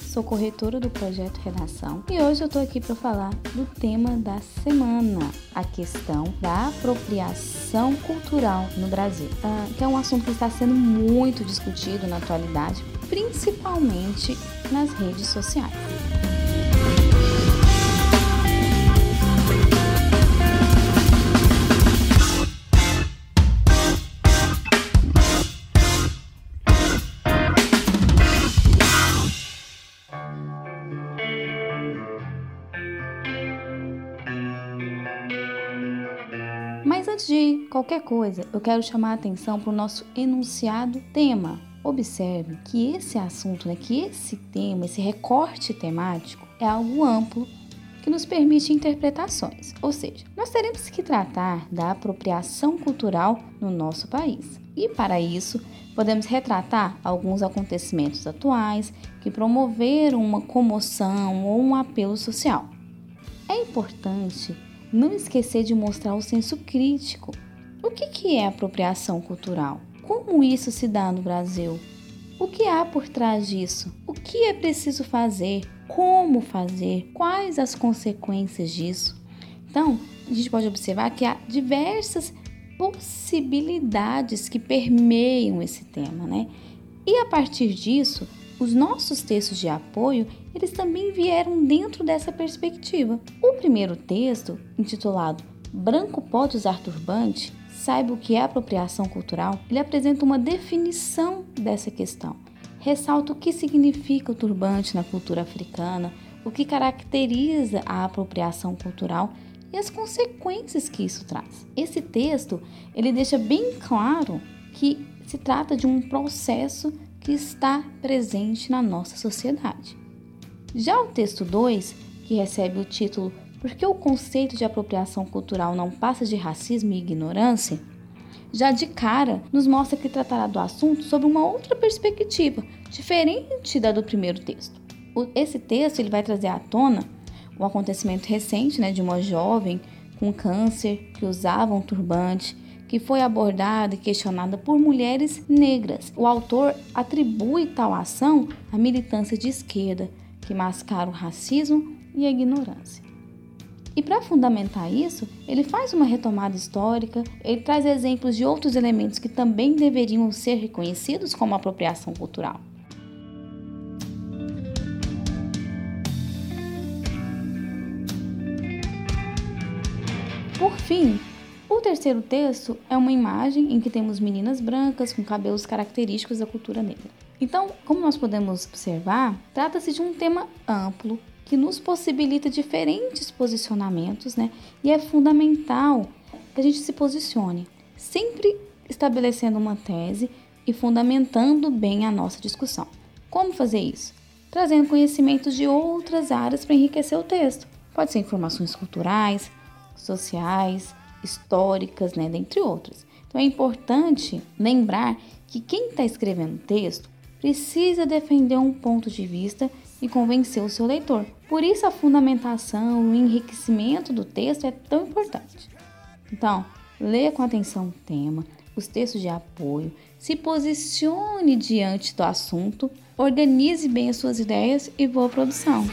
sou corretora do projeto Redação e hoje eu estou aqui para falar do tema da semana, a questão da apropriação cultural no Brasil, ah, que é um assunto que está sendo muito discutido na atualidade, principalmente nas redes sociais. Antes de qualquer coisa, eu quero chamar a atenção para o nosso enunciado tema. Observe que esse assunto, né, que esse tema, esse recorte temático é algo amplo que nos permite interpretações, ou seja, nós teremos que tratar da apropriação cultural no nosso país. E para isso, podemos retratar alguns acontecimentos atuais que promoveram uma comoção ou um apelo social. É importante não esquecer de mostrar o senso crítico. O que, que é apropriação cultural? Como isso se dá no Brasil? O que há por trás disso? O que é preciso fazer? Como fazer? Quais as consequências disso? Então, a gente pode observar que há diversas possibilidades que permeiam esse tema, né? E a partir disso, os nossos textos de apoio, eles também vieram dentro dessa perspectiva. O primeiro texto, intitulado Branco pode usar turbante? Saiba o que é apropriação cultural? Ele apresenta uma definição dessa questão. Ressalta o que significa o turbante na cultura africana, o que caracteriza a apropriação cultural e as consequências que isso traz. Esse texto, ele deixa bem claro que se trata de um processo que está presente na nossa sociedade. Já o texto 2, que recebe o título Por que o conceito de apropriação cultural não passa de racismo e ignorância? Já de cara nos mostra que tratará do assunto sobre uma outra perspectiva, diferente da do primeiro texto. Esse texto ele vai trazer à tona um acontecimento recente né, de uma jovem com câncer que usava um turbante que foi abordada e questionada por mulheres negras. O autor atribui tal ação à militância de esquerda, que mascara o racismo e a ignorância. E para fundamentar isso, ele faz uma retomada histórica, ele traz exemplos de outros elementos que também deveriam ser reconhecidos como apropriação cultural. Por fim, o terceiro texto é uma imagem em que temos meninas brancas com cabelos característicos da cultura negra. Então, como nós podemos observar, trata-se de um tema amplo que nos possibilita diferentes posicionamentos, né? E é fundamental que a gente se posicione, sempre estabelecendo uma tese e fundamentando bem a nossa discussão. Como fazer isso? Trazendo conhecimentos de outras áreas para enriquecer o texto. Pode ser informações culturais, sociais, históricas, né, dentre outras. Então é importante lembrar que quem está escrevendo o texto precisa defender um ponto de vista e convencer o seu leitor. Por isso a fundamentação, o enriquecimento do texto é tão importante. Então, leia com atenção o tema, os textos de apoio, se posicione diante do assunto, organize bem as suas ideias e boa produção.